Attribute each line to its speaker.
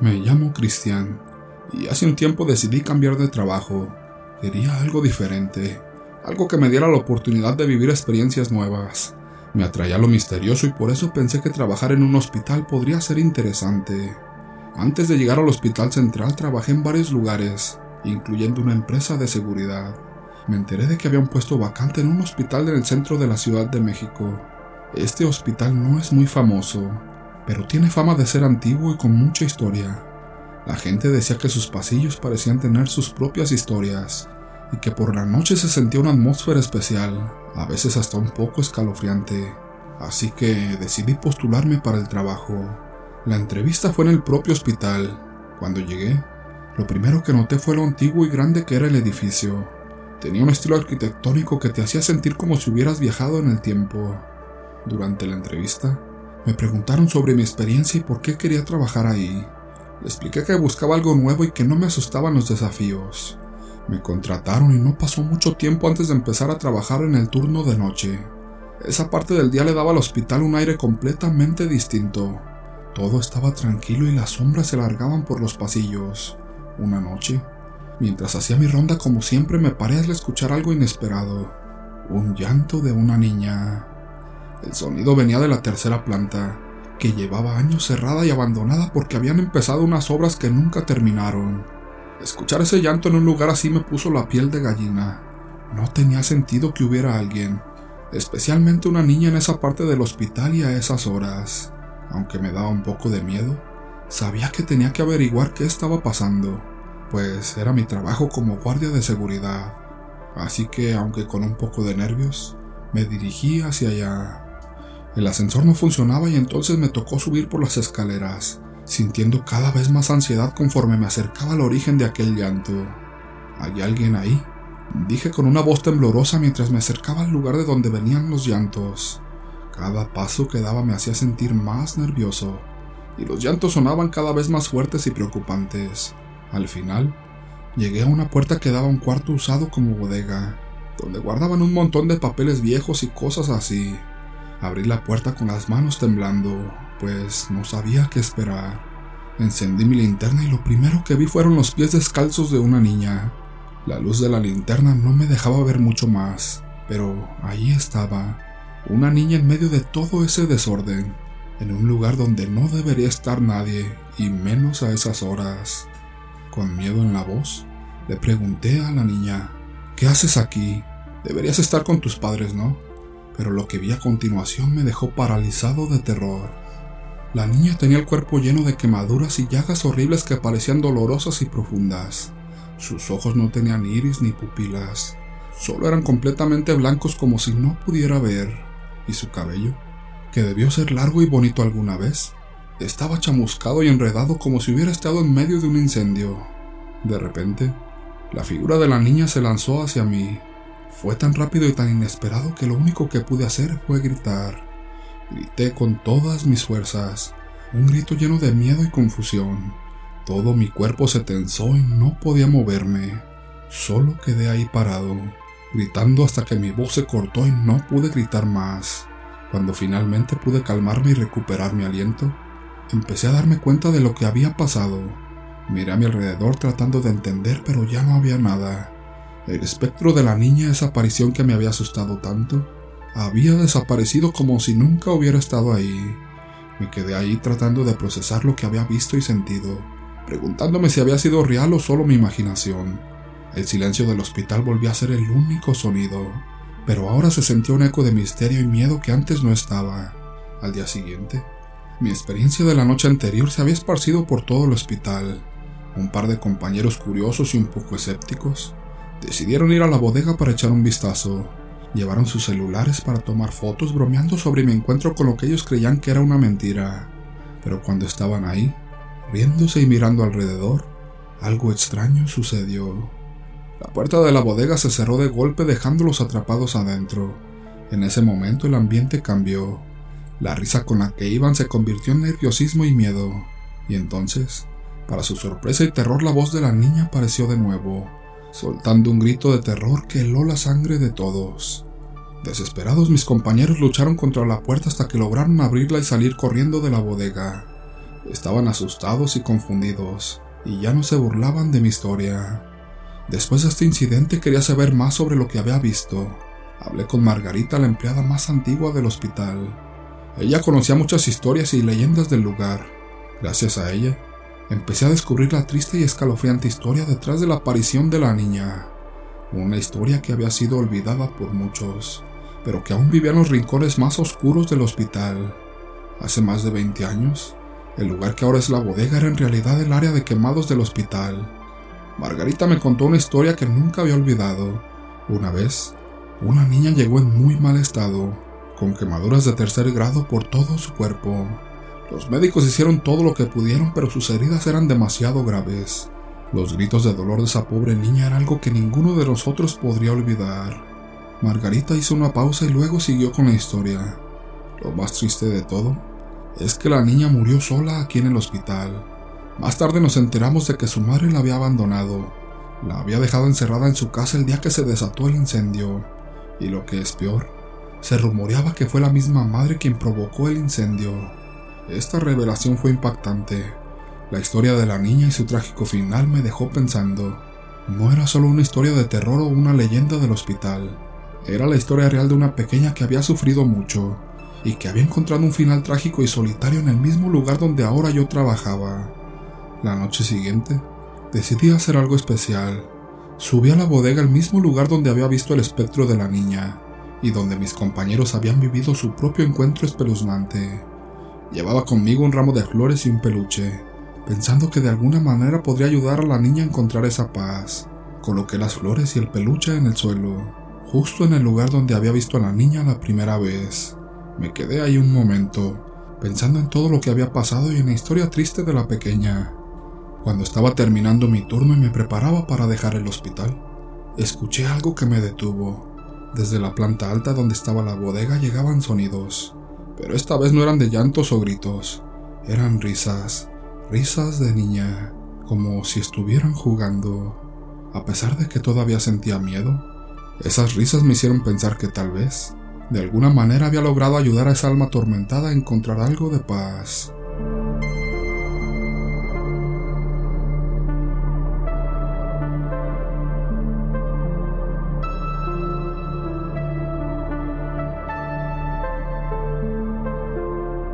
Speaker 1: Me llamo Cristian y hace un tiempo decidí cambiar de trabajo. Quería algo diferente, algo que me diera la oportunidad de vivir experiencias nuevas. Me atraía lo misterioso y por eso pensé que trabajar en un hospital podría ser interesante. Antes de llegar al hospital central trabajé en varios lugares, incluyendo una empresa de seguridad. Me enteré de que había un puesto vacante en un hospital en el centro de la Ciudad de México. Este hospital no es muy famoso, pero tiene fama de ser antiguo y con mucha historia. La gente decía que sus pasillos parecían tener sus propias historias y que por la noche se sentía una atmósfera especial, a veces hasta un poco escalofriante. Así que decidí postularme para el trabajo. La entrevista fue en el propio hospital. Cuando llegué, lo primero que noté fue lo antiguo y grande que era el edificio. Tenía un estilo arquitectónico que te hacía sentir como si hubieras viajado en el tiempo. Durante la entrevista, me preguntaron sobre mi experiencia y por qué quería trabajar ahí. Le expliqué que buscaba algo nuevo y que no me asustaban los desafíos. Me contrataron y no pasó mucho tiempo antes de empezar a trabajar en el turno de noche. Esa parte del día le daba al hospital un aire completamente distinto. Todo estaba tranquilo y las sombras se largaban por los pasillos. Una noche, mientras hacía mi ronda como siempre, me paré al escuchar algo inesperado. Un llanto de una niña. El sonido venía de la tercera planta, que llevaba años cerrada y abandonada porque habían empezado unas obras que nunca terminaron. Escuchar ese llanto en un lugar así me puso la piel de gallina. No tenía sentido que hubiera alguien, especialmente una niña en esa parte del hospital y a esas horas. Aunque me daba un poco de miedo, sabía que tenía que averiguar qué estaba pasando, pues era mi trabajo como guardia de seguridad. Así que, aunque con un poco de nervios, me dirigí hacia allá. El ascensor no funcionaba y entonces me tocó subir por las escaleras, sintiendo cada vez más ansiedad conforme me acercaba al origen de aquel llanto. ¿Hay alguien ahí? Dije con una voz temblorosa mientras me acercaba al lugar de donde venían los llantos. Cada paso que daba me hacía sentir más nervioso, y los llantos sonaban cada vez más fuertes y preocupantes. Al final, llegué a una puerta que daba a un cuarto usado como bodega, donde guardaban un montón de papeles viejos y cosas así. Abrí la puerta con las manos temblando, pues no sabía qué esperar. Encendí mi linterna y lo primero que vi fueron los pies descalzos de una niña. La luz de la linterna no me dejaba ver mucho más, pero ahí estaba, una niña en medio de todo ese desorden, en un lugar donde no debería estar nadie, y menos a esas horas. Con miedo en la voz, le pregunté a la niña, ¿qué haces aquí? Deberías estar con tus padres, ¿no? Pero lo que vi a continuación me dejó paralizado de terror. La niña tenía el cuerpo lleno de quemaduras y llagas horribles que parecían dolorosas y profundas. Sus ojos no tenían iris ni pupilas, solo eran completamente blancos como si no pudiera ver y su cabello, que debió ser largo y bonito alguna vez, estaba chamuscado y enredado como si hubiera estado en medio de un incendio. De repente, la figura de la niña se lanzó hacia mí. Fue tan rápido y tan inesperado que lo único que pude hacer fue gritar. Grité con todas mis fuerzas, un grito lleno de miedo y confusión. Todo mi cuerpo se tensó y no podía moverme. Solo quedé ahí parado, gritando hasta que mi voz se cortó y no pude gritar más. Cuando finalmente pude calmarme y recuperar mi aliento, empecé a darme cuenta de lo que había pasado. Miré a mi alrededor tratando de entender, pero ya no había nada. El espectro de la niña, esa aparición que me había asustado tanto, había desaparecido como si nunca hubiera estado ahí. Me quedé ahí tratando de procesar lo que había visto y sentido, preguntándome si había sido real o solo mi imaginación. El silencio del hospital volvió a ser el único sonido, pero ahora se sentía un eco de misterio y miedo que antes no estaba. Al día siguiente, mi experiencia de la noche anterior se había esparcido por todo el hospital. Un par de compañeros curiosos y un poco escépticos decidieron ir a la bodega para echar un vistazo. Llevaron sus celulares para tomar fotos bromeando sobre mi encuentro con lo que ellos creían que era una mentira. Pero cuando estaban ahí, riéndose y mirando alrededor, algo extraño sucedió. La puerta de la bodega se cerró de golpe dejándolos atrapados adentro. En ese momento el ambiente cambió. La risa con la que iban se convirtió en nerviosismo y miedo. Y entonces, para su sorpresa y terror, la voz de la niña apareció de nuevo, soltando un grito de terror que heló la sangre de todos. Desesperados mis compañeros lucharon contra la puerta hasta que lograron abrirla y salir corriendo de la bodega. Estaban asustados y confundidos, y ya no se burlaban de mi historia. Después de este incidente quería saber más sobre lo que había visto. Hablé con Margarita, la empleada más antigua del hospital. Ella conocía muchas historias y leyendas del lugar. Gracias a ella, empecé a descubrir la triste y escalofriante historia detrás de la aparición de la niña. Una historia que había sido olvidada por muchos, pero que aún vivía en los rincones más oscuros del hospital. Hace más de 20 años, el lugar que ahora es la bodega era en realidad el área de quemados del hospital. Margarita me contó una historia que nunca había olvidado. Una vez, una niña llegó en muy mal estado, con quemaduras de tercer grado por todo su cuerpo. Los médicos hicieron todo lo que pudieron, pero sus heridas eran demasiado graves. Los gritos de dolor de esa pobre niña eran algo que ninguno de nosotros podría olvidar. Margarita hizo una pausa y luego siguió con la historia. Lo más triste de todo es que la niña murió sola aquí en el hospital. Más tarde nos enteramos de que su madre la había abandonado. La había dejado encerrada en su casa el día que se desató el incendio. Y lo que es peor, se rumoreaba que fue la misma madre quien provocó el incendio. Esta revelación fue impactante. La historia de la niña y su trágico final me dejó pensando. No era solo una historia de terror o una leyenda del hospital. Era la historia real de una pequeña que había sufrido mucho y que había encontrado un final trágico y solitario en el mismo lugar donde ahora yo trabajaba. La noche siguiente, decidí hacer algo especial. Subí a la bodega al mismo lugar donde había visto el espectro de la niña y donde mis compañeros habían vivido su propio encuentro espeluznante. Llevaba conmigo un ramo de flores y un peluche, pensando que de alguna manera podría ayudar a la niña a encontrar esa paz. Coloqué las flores y el peluche en el suelo, justo en el lugar donde había visto a la niña la primera vez. Me quedé ahí un momento, pensando en todo lo que había pasado y en la historia triste de la pequeña. Cuando estaba terminando mi turno y me preparaba para dejar el hospital, escuché algo que me detuvo. Desde la planta alta donde estaba la bodega llegaban sonidos, pero esta vez no eran de llantos o gritos, eran risas, risas de niña, como si estuvieran jugando. A pesar de que todavía sentía miedo, esas risas me hicieron pensar que tal vez, de alguna manera había logrado ayudar a esa alma atormentada a encontrar algo de paz.